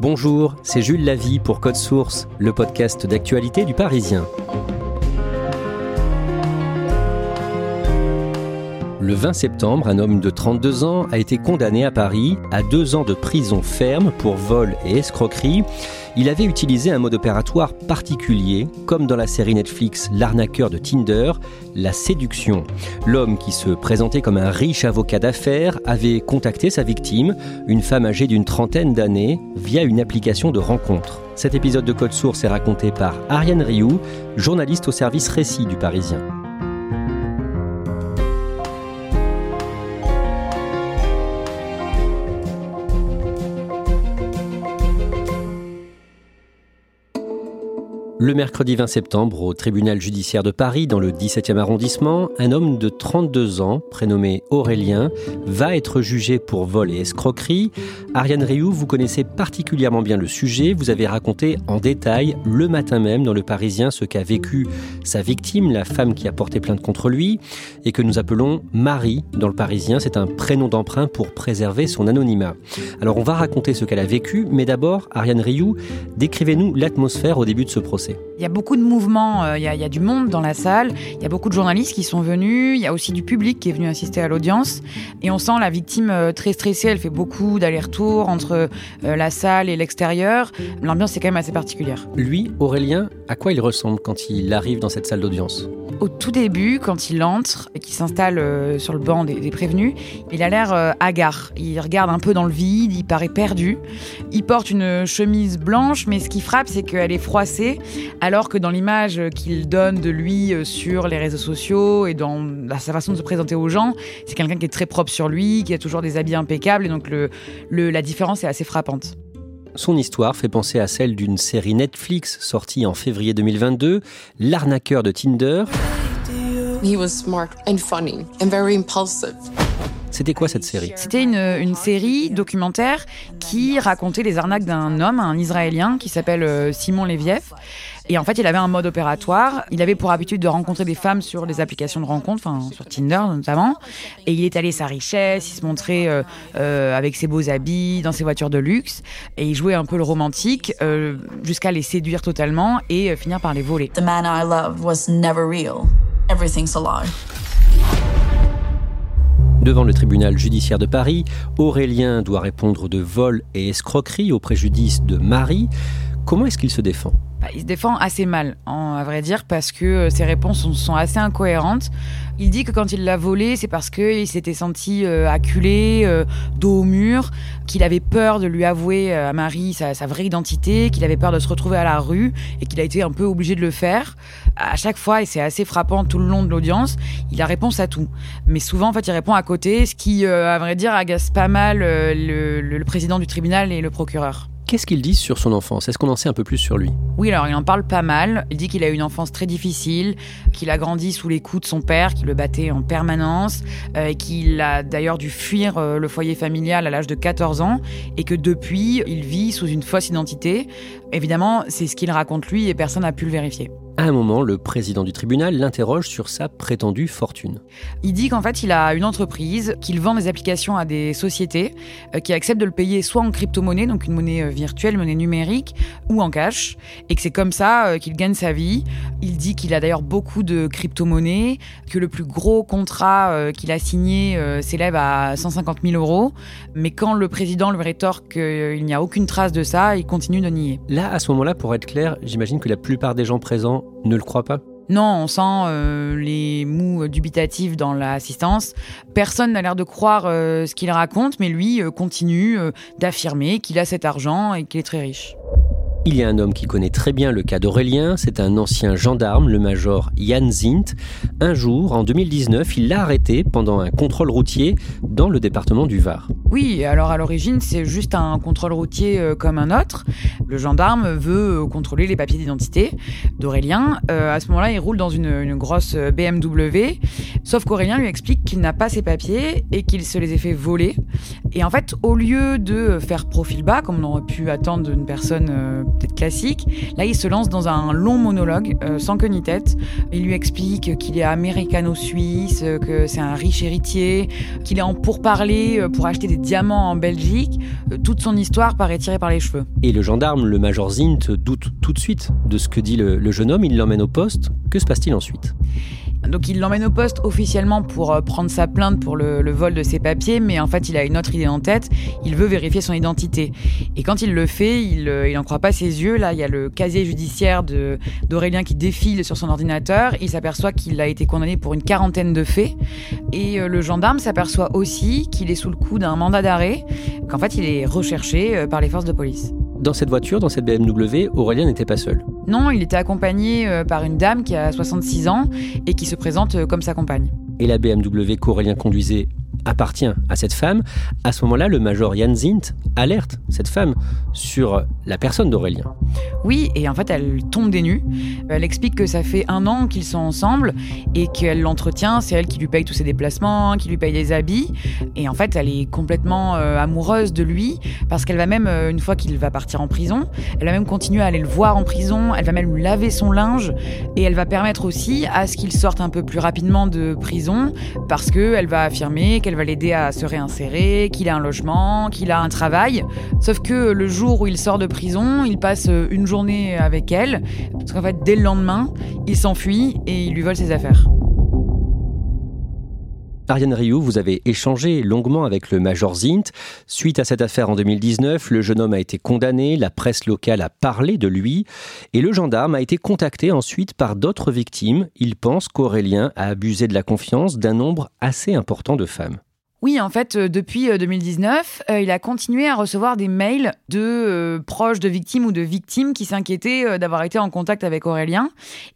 Bonjour, c'est Jules Lavie pour Code Source, le podcast d'actualité du Parisien. Le 20 septembre, un homme de 32 ans a été condamné à Paris à deux ans de prison ferme pour vol et escroquerie. Il avait utilisé un mode opératoire particulier, comme dans la série Netflix L'arnaqueur de Tinder, la séduction. L'homme qui se présentait comme un riche avocat d'affaires avait contacté sa victime, une femme âgée d'une trentaine d'années, via une application de rencontre. Cet épisode de Code Source est raconté par Ariane Rioux, journaliste au service récit du Parisien. Le mercredi 20 septembre, au tribunal judiciaire de Paris, dans le 17e arrondissement, un homme de 32 ans, prénommé Aurélien, va être jugé pour vol et escroquerie. Ariane Rioux, vous connaissez particulièrement bien le sujet. Vous avez raconté en détail, le matin même, dans le Parisien, ce qu'a vécu sa victime, la femme qui a porté plainte contre lui, et que nous appelons Marie dans le Parisien. C'est un prénom d'emprunt pour préserver son anonymat. Alors, on va raconter ce qu'elle a vécu, mais d'abord, Ariane Rioux, décrivez-nous l'atmosphère au début de ce procès. Il y a beaucoup de mouvements, euh, il y, a, il y a du monde dans la salle, il y a beaucoup de journalistes qui sont venus, il y a aussi du public qui est venu assister à l'audience. Et on sent la victime euh, très stressée, elle fait beaucoup d'allers-retours entre euh, la salle et l'extérieur. L'ambiance est quand même assez particulière. Lui, Aurélien, à quoi il ressemble quand il arrive dans cette salle d'audience? Au tout début, quand il entre et qu'il s'installe euh, sur le banc des, prévenus, il a l'air euh, hagard. Il regarde un peu dans le vide, il paraît perdu. Il porte une chemise blanche, mais ce qui frappe, c'est qu'elle est froissée, alors que dans l'image qu'il donne de lui euh, sur les réseaux sociaux et dans sa façon de se présenter aux gens, c'est quelqu'un qui est très propre sur lui, qui a toujours des habits impeccables, et donc la différence est assez frappante. Son histoire fait penser à celle d'une série Netflix sortie en février 2022, L'arnaqueur de Tinder. He was smart and funny and very impulsive. C'était quoi cette série? C'était une, une série documentaire qui racontait les arnaques d'un homme, un Israélien, qui s'appelle euh, Simon Leviev. Et en fait, il avait un mode opératoire. Il avait pour habitude de rencontrer des femmes sur les applications de rencontre, enfin sur Tinder notamment. Et il étalait sa richesse, il se montrait euh, euh, avec ses beaux habits, dans ses voitures de luxe. Et il jouait un peu le romantique euh, jusqu'à les séduire totalement et euh, finir par les voler. The man I loved was never real. Everything's a lie. Devant le tribunal judiciaire de Paris, Aurélien doit répondre de vol et escroquerie au préjudice de Marie. Comment est-ce qu'il se défend? Bah, il se défend assez mal, à vrai dire, parce que euh, ses réponses sont, assez incohérentes. Il dit que quand il l'a volé, c'est parce qu'il s'était senti euh, acculé, euh, dos au mur, qu'il avait peur de lui avouer à Marie sa, sa vraie identité, qu'il avait peur de se retrouver à la rue et qu'il a été un peu obligé de le faire. À chaque fois, et c'est assez frappant tout le long de l'audience, il a réponse à tout. Mais souvent, en fait, il répond à côté, ce qui, à vrai dire, agace pas mal le président du tribunal et le procureur. Qu'est-ce qu'il dit sur son enfance? Est-ce qu'on en sait un peu plus sur lui? Oui, alors il en parle pas mal. Il dit qu'il a eu une enfance très difficile, qu'il a grandi sous les coups de son père, qui le battait en permanence, euh, qu'il a d'ailleurs dû fuir euh, le foyer familial à l'âge de 14 ans, et que depuis, il vit sous une fausse identité. Évidemment, c'est ce qu'il raconte lui, et personne n'a pu le vérifier. À un moment, le président du tribunal l'interroge sur sa prétendue fortune. Il dit qu'en fait, il a une entreprise, qu'il vend des applications à des sociétés euh, qui acceptent de le payer soit en crypto-monnaie, donc une monnaie euh, virtuelle, monnaie numérique, ou en cash, et que c'est comme ça euh, qu'il gagne sa vie. Il dit qu'il a d'ailleurs beaucoup de crypto-monnaies, que le plus gros contrat qu'il a signé s'élève à 150 000 euros, mais quand le président lui rétorque qu'il n'y a aucune trace de ça, il continue de nier. Là, à ce moment-là, pour être clair, j'imagine que la plupart des gens présents ne le croient pas. Non, on sent euh, les mous dubitatifs dans l'assistance. Personne n'a l'air de croire euh, ce qu'il raconte, mais lui euh, continue d'affirmer qu'il a cet argent et qu'il est très riche. Il y a un homme qui connaît très bien le cas d'Aurélien, c'est un ancien gendarme, le major Jan Zint. Un jour, en 2019, il l'a arrêté pendant un contrôle routier dans le département du Var. Oui, alors à l'origine, c'est juste un contrôle routier euh, comme un autre. Le gendarme veut euh, contrôler les papiers d'identité d'Aurélien. Euh, à ce moment-là, il roule dans une, grosse BMW. Sauf qu'Aurélien lui explique qu'il n'a pas ses papiers et qu'il se les a fait voler. Et en fait, au lieu de faire profil bas, comme on aurait pu attendre d'une personne peut-être classique, là, il se lance dans un long monologue sans queue ni tête. Il lui explique qu'il est américano-suisse, que c'est un riche héritier, qu'il est en pourparler pour acheter des diamants en Belgique, euh, toute son histoire paraît tirée par les cheveux. Et le gendarme, le major Zint, doute tout de suite de ce que dit le, le jeune homme, il l'emmène au poste. Que se passe-t-il ensuite? Donc il l'emmène au poste officiellement pour euh, prendre sa plainte pour le, vol de ses papiers, mais en fait il a une autre idée en tête, il veut vérifier son identité. Et quand il le fait, il n'en euh, croit pas ses yeux, là il y a le casier judiciaire d'Aurélien qui défile sur son ordinateur, il s'aperçoit qu'il a été condamné pour une quarantaine de faits, et euh, le gendarme s'aperçoit aussi qu'il est sous le coup d'un mandat d'arrêt, qu'en fait il est recherché par les forces de police. Dans cette voiture, dans cette BMW, Aurélien n'était pas seul. Non, il était accompagné euh, par une dame qui a 66 ans et qui se présente euh, comme sa compagne. Et la BMW qu'Aurélien conduisait appartient à cette femme, à ce moment-là, le major Jan Zint alerte cette femme sur la personne d'Aurélien. Oui, et en fait, elle tombe des nues. Elle explique que ça fait un an qu'ils sont ensemble et qu'elle l'entretient. C'est elle qui lui paye tous ses déplacements, qui lui paye des habits. Et en fait, elle est complètement euh, amoureuse de lui parce qu'elle va même, euh, une fois qu'il va partir en prison, elle va même continuer à aller le voir en prison. Elle va même laver son linge et elle va permettre aussi à ce qu'il sorte un peu plus rapidement de prison parce qu'elle va affirmer qu'elle va l'aider à se réinsérer, qu'il a un logement, qu'il a un travail. Sauf que le jour où il sort de prison, il passe une journée avec elle. Parce qu'en fait, dès le lendemain, il s'enfuit et il lui vole ses affaires. Ariane Rioux, vous avez échangé longuement avec le Major Zint. Suite à cette affaire en 2019, le jeune homme a été condamné, la presse locale a parlé de lui et le gendarme a été contacté ensuite par d'autres victimes. Il pense qu'Aurélien a abusé de la confiance d'un nombre assez important de femmes. Oui, en fait, euh, depuis 2019, euh, euh, il a continué à recevoir des mails de proches de victimes ou de victimes qui s'inquiétaient d'avoir été en contact avec Aurélien.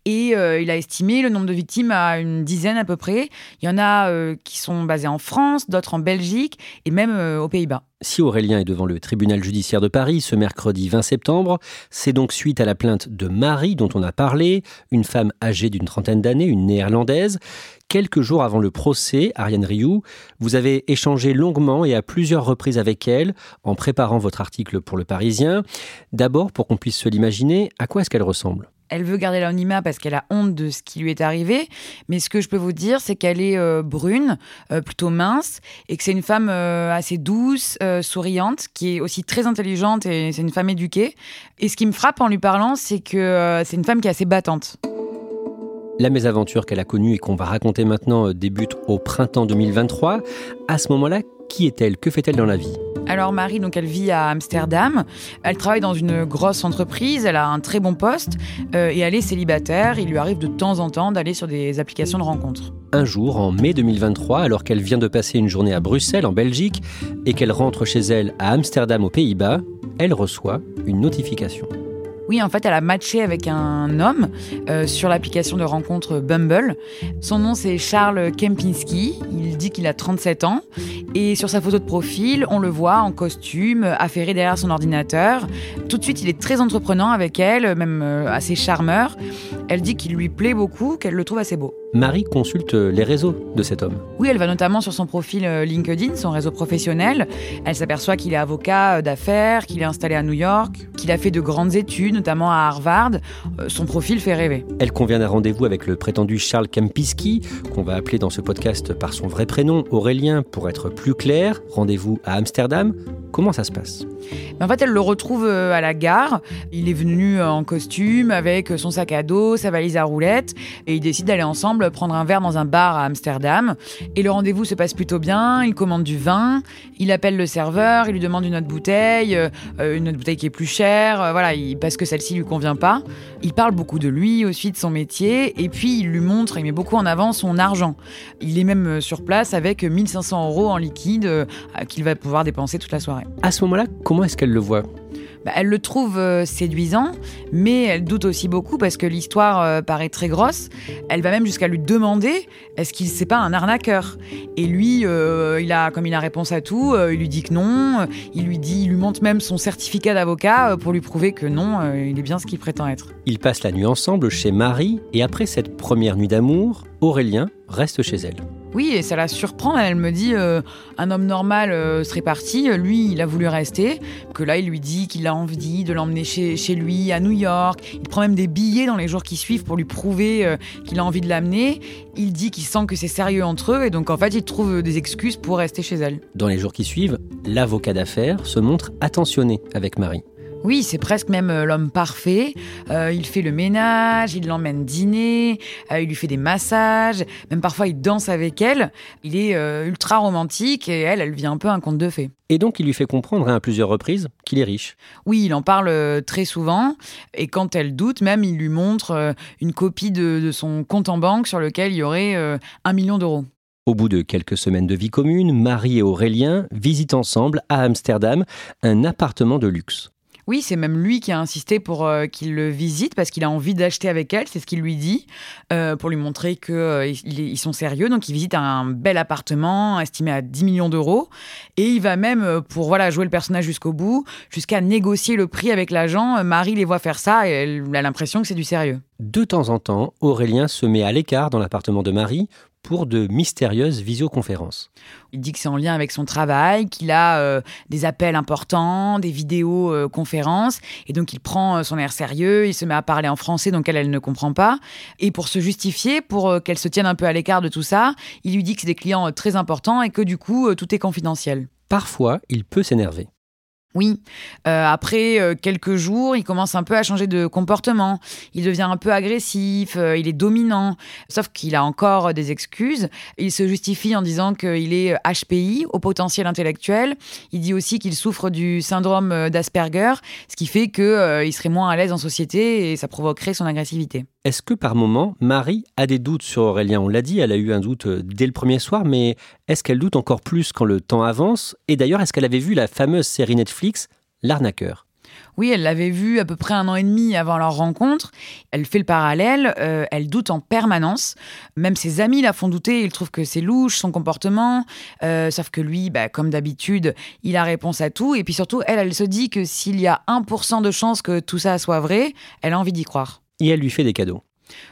Et il a estimé le nombre de victimes à une dizaine à peu près. Il y en a qui sont basées en France, d'autres en Belgique et même aux Pays-Bas. Si Aurélien est devant le tribunal judiciaire de Paris ce mercredi 20 septembre, c'est donc suite à la plainte de Marie dont on a parlé, une femme âgée d'une trentaine d'années, une néerlandaise. Quelques jours avant le procès, Ariane Rioux, vous avez échangé longuement et à plusieurs reprises avec elle en préparant votre article pour le Parisien. D'abord, pour qu'on puisse se l'imaginer, à quoi est-ce qu'elle ressemble? Elle veut garder l'anonymat parce qu'elle a honte de ce qui lui est arrivé. Mais ce que je peux vous dire, c'est qu'elle est euh, brune, euh, plutôt mince, et que c'est une femme euh, assez douce, souriante, qui est aussi très intelligente et c'est une femme éduquée. Et ce qui me frappe en lui parlant, c'est que c'est une femme qui est assez battante. La mésaventure qu'elle a connue et qu'on va raconter maintenant débute au printemps 2023. À ce moment-là, qui est-elle? Que fait-elle dans la vie? Alors Marie, donc elle vit à Amsterdam. Elle travaille dans une grosse entreprise. Elle a un très bon poste euh, et elle est célibataire. Il lui arrive de temps en temps d'aller sur des applications de rencontres. Un jour, en mai 2023, alors qu'elle vient de passer une journée à Bruxelles, en Belgique, et qu'elle rentre chez elle à Amsterdam, aux Pays-Bas, elle reçoit une notification. Oui, en fait, elle a matché avec un homme euh, sur l'application de rencontre Bumble. Son nom, c'est Charles Kempinski. Il dit qu'il a 37 ans. Et sur sa photo de profil, on le voit en costume, affairé derrière son ordinateur. Tout de suite, il est très entreprenant avec elle, même euh, assez charmeur. Elle dit qu'il lui plaît beaucoup, qu'elle le trouve assez beau. Marie consulte les réseaux de cet homme. Oui, elle va notamment sur son profil euh, LinkedIn, son réseau professionnel. Elle s'aperçoit qu'il est avocat d'affaires, qu'il est installé à New York, qu'il a fait de grandes études notamment à Harvard. Euh, son profil fait rêver. Elle convient d'un rendez-vous avec le prétendu Charles Kempiski, qu'on va appeler dans ce podcast par son vrai prénom, Aurélien, pour être plus clair. Rendez-vous à Amsterdam. Comment ça se passe? En fait, elle le retrouve euh, à la gare. Il est venu euh, en costume avec son sac à dos, sa valise à roulettes, et ils décident d'aller ensemble prendre un verre dans un bar à Amsterdam. Et le rendez-vous se passe plutôt bien. Il commande du vin, il appelle le serveur, il lui demande une autre bouteille, une autre bouteille qui est plus chère. Voilà, il, parce que celle-ci lui convient pas. Il parle beaucoup de lui aussi, de son métier, et puis il lui montre, il met beaucoup en avant son argent. Il est même euh, sur place avec 1500 euros en liquide euh, qu'il va pouvoir dépenser toute la soirée. À ce moment-là, comment est-ce qu'elle le voit? Bah, elle le trouve euh, séduisant, mais elle doute aussi beaucoup parce que l'histoire euh, paraît très grosse. Elle va même jusqu'à lui demander est-ce qu'il c'est pas un arnaqueur? Et lui, euh, il a comme il a réponse à tout, il lui dit que non. Il lui dit, il lui montre même son certificat d'avocat pour lui prouver que non, il est bien ce qu'il prétend être. Ils passent la nuit ensemble chez Marie et après cette première nuit d'amour, Aurélien reste chez elle. Oui, et ça la surprend. Elle me dit euh, un homme normal euh, serait parti. Lui, il a voulu rester. Que là, il lui dit qu'il a envie de l'emmener chez, lui à New York. Il prend même des billets dans les jours qui suivent pour lui prouver euh, qu'il a envie de l'amener. Il dit qu'il sent que c'est sérieux entre eux et donc en fait, il trouve des excuses pour rester chez elle. Dans les jours qui suivent, l'avocat d'affaires se montre attentionné avec Marie. Oui, c'est presque même euh, l'homme parfait. Euh, il fait le ménage, il l'emmène dîner, euh, il lui fait des massages, même parfois il danse avec elle. Il est ultra romantique et elle, elle vient un peu un conte de fées. Et donc il lui fait comprendre à plusieurs reprises qu'il est riche. Oui, il en parle très souvent. Et quand elle doute, même il lui montre une copie de, de son compte en banque sur lequel il y aurait un million d'euros. Au bout de quelques semaines de vie commune, Marie et Aurélien visitent ensemble à Amsterdam un appartement de luxe. Oui, c'est même lui qui a insisté pour euh, qu'il le visite parce qu'il a envie d'acheter avec elle, c'est ce qu'il lui dit, euh, pour lui montrer qu'ils euh, sont sérieux. Donc il visite un bel appartement estimé à 10 millions d'euros et il va même, pour voilà, jouer le personnage jusqu'au bout, jusqu'à négocier le prix avec l'agent. Marie les voit faire ça et elle a l'impression que c'est du sérieux. De temps en temps, Aurélien se met à l'écart dans l'appartement de Marie pour de mystérieuses visioconférences. Il dit que c'est en lien avec son travail, qu'il a euh, des appels importants, des vidéoconférences, euh, et donc il prend euh, son air sérieux, il se met à parler en français, donc elle, elle ne comprend pas. Et pour se justifier, pour qu'elle se tienne un peu à l'écart de tout ça, il lui dit que c'est des clients très importants et que du coup, tout est confidentiel. Parfois, il peut s'énerver. Oui, euh, après euh, quelques jours, il commence un peu à changer de comportement. Il devient un peu agressif, euh, il est dominant, sauf qu'il a encore des excuses. Il se justifie en disant qu'il est HPI, au potentiel intellectuel. Il dit aussi qu'il souffre du syndrome d'Asperger, ce qui fait qu'il serait moins à l'aise en société et ça provoquerait son agressivité. Est-ce que par moment, Marie a des doutes sur Aurélien? On l'a dit, elle a eu un doute dès le premier soir, mais est-ce qu'elle doute encore plus quand le temps avance? Et d'ailleurs, est-ce qu'elle avait vu la fameuse série Netflix, L'arnaqueur? Oui, elle l'avait vu à peu près un an et demi avant leur rencontre. Elle fait le parallèle, euh, elle doute en permanence. Même ses amis la font douter, ils trouvent que c'est louche, son comportement. Euh, sauf que lui, bah, comme d'habitude, il a réponse à tout. Et puis surtout, elle, elle se dit que s'il y a 1% de chance que tout ça soit vrai, elle a envie d'y croire. Et elle lui fait des cadeaux.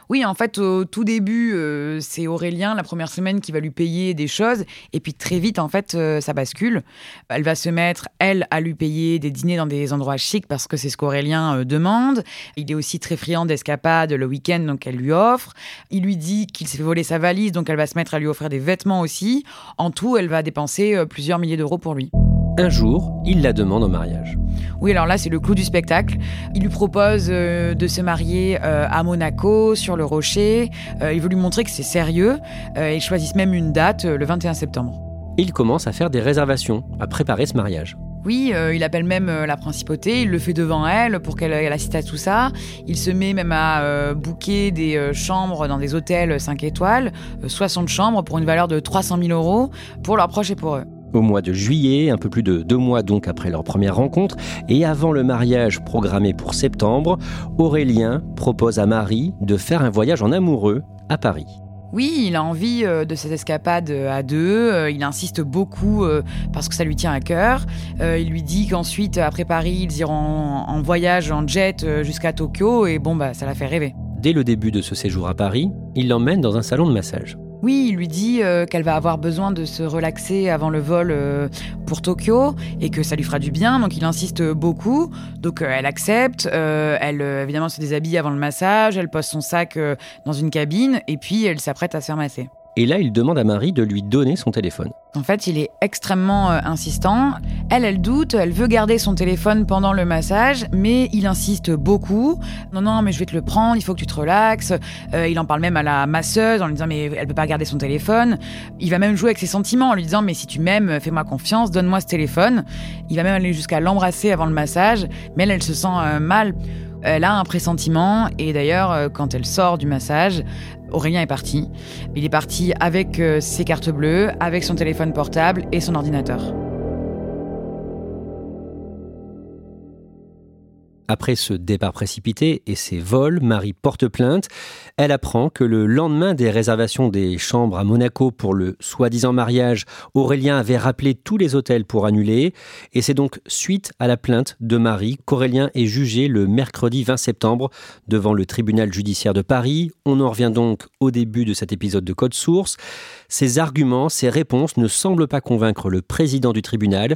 Oui, en fait, au tout début, euh, c'est Aurélien, la première semaine, qui va lui payer des choses. Et puis très vite, en fait, euh, ça bascule. Elle va se mettre, elle, à lui payer des dîners dans des endroits chics parce que c'est ce qu'Aurélien euh, demande. Il est aussi très friand d'escapades le week-end, donc elle lui offre. Il lui dit qu'il s'est fait voler sa valise, donc elle va se mettre à lui offrir des vêtements aussi. En tout, elle va dépenser plusieurs milliers d'euros pour lui. Un jour, il la demande en mariage. Oui, alors là, c'est le clou du spectacle. Il lui propose euh, de se marier euh, à Monaco, sur le rocher. Euh, il veut lui montrer que c'est sérieux. ils choisissent même une date, le 21 septembre. Il commence à faire des réservations, à préparer ce mariage. Oui, il appelle même la principauté, il le fait devant elle pour qu'elle assiste à tout ça. Il se met même à booker des chambres dans des hôtels 5 étoiles, 60 chambres pour une valeur de 300 000 euros pour leurs proches et pour eux au mois de juillet, un peu plus de deux mois donc après leur première rencontre, et avant le mariage programmé pour septembre, Aurélien propose à Marie de faire un voyage en amoureux à Paris. Oui, il a envie euh, de cette escapade euh, à deux. Euh, il insiste beaucoup parce que ça lui tient à cœur. Il lui dit qu'ensuite, après Paris, ils iront en voyage en jet jusqu'à Tokyo et bon, bah, ça l'a fait rêver. Dès le début de ce séjour à Paris, il l'emmène dans un salon de massage. Oui, il lui dit euh, qu'elle va avoir besoin de se relaxer avant le vol euh, pour Tokyo et que ça lui fera du bien, donc il insiste beaucoup. Donc euh, elle accepte, elle évidemment se déshabille avant le massage, elle pose son sac dans une cabine et puis elle s'apprête à se faire masser. Et là, il demande à Marie de lui donner son téléphone. En fait, il est extrêmement euh, insistant. Elle, elle doute, elle veut garder son téléphone pendant le massage, mais il insiste beaucoup. Non, non, mais je vais te le prendre, il faut que tu te relaxes. Euh, il en parle même à la masseuse en lui disant, mais elle peut pas garder son téléphone. Il va même jouer avec ses sentiments en lui disant, mais si tu m'aimes, fais-moi confiance, donne-moi ce téléphone. Il va même aller jusqu'à l'embrasser avant le massage, mais elle, elle se sent euh, mal. Elle a un pressentiment et d'ailleurs, quand elle sort du massage, Aurélien est parti. Il est parti avec euh, ses cartes bleues, avec son téléphone portable et son ordinateur. Après ce départ précipité et ces vols, Marie porte plainte. Elle apprend que le lendemain des réservations des chambres à Monaco pour le soi-disant mariage, Aurélien avait rappelé tous les hôtels pour annuler. Et c'est donc suite à la plainte de Marie qu'Aurélien est jugé le mercredi 20 septembre devant le tribunal judiciaire de Paris. On en revient donc au début de cet épisode de Code Source. Ces arguments, ces réponses ne semblent pas convaincre le président du tribunal.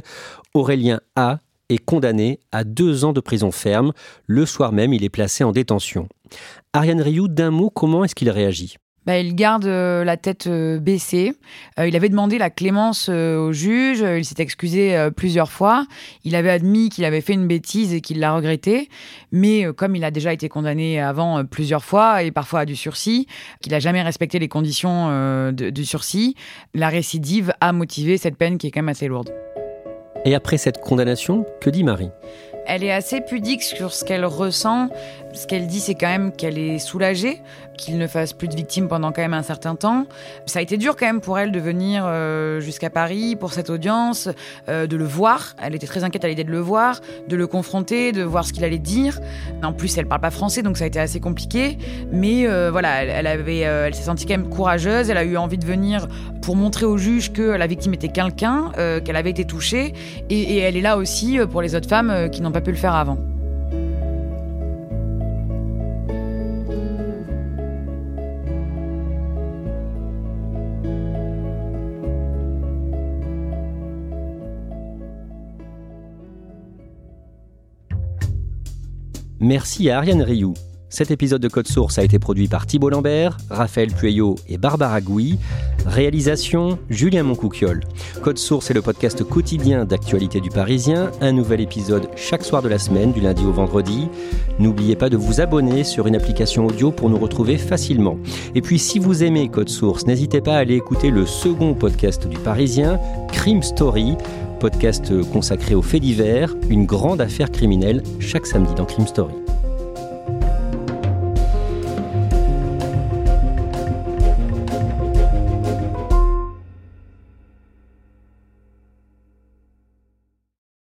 Aurélien A est condamné à deux ans de prison ferme. Le soir même, il est placé en détention. Ariane Rioux, d'un mot, comment est-ce qu'il réagit? Bah, il garde euh, la tête euh, baissée. Euh, il avait demandé la clémence au juge, il s'est excusé plusieurs fois. Il avait admis qu'il avait fait une bêtise et qu'il l'a regretté. Mais comme il a déjà été condamné avant plusieurs fois et parfois à du sursis, qu'il n'a jamais respecté les conditions du sursis, la récidive a motivé cette peine qui est quand même assez lourde. Et après cette condamnation, que dit Marie? Elle est assez pudique sur ce qu'elle ressent. Ce qu'elle dit, c'est quand même qu'elle est soulagée, qu'il ne fasse plus de victimes pendant quand même un certain temps. Ça a été dur quand même pour elle de venir euh, jusqu'à Paris pour cette audience, euh, de le voir. Elle était très inquiète à l'idée de le voir, de le confronter, de voir ce qu'il allait dire. En plus, elle parle pas français, donc ça a été assez compliqué. Mais euh, voilà, elle, s'est sentie quand même courageuse. Elle a eu envie de venir pour montrer au juge que la victime était quelqu'un, qu'elle avait été touchée. Et, elle est là aussi pour les autres femmes qui n'ont pas pu le faire avant. Merci à Ariane Rioux. Cet épisode de Code Source a été produit par Thibault Lambert, Raphaël Pueyo et Barbara Gouy. Réalisation Julien Moncouquiol. Code Source est le podcast quotidien d'actualité du Parisien. Un nouvel épisode chaque soir de la semaine, du lundi au vendredi. N'oubliez pas de vous abonner sur une application audio pour nous retrouver facilement. Et puis si vous aimez Code Source, n'hésitez pas à aller écouter le second podcast du Parisien, Crime Story podcast consacré aux faits divers, une grande affaire criminelle chaque samedi dans Crime Story.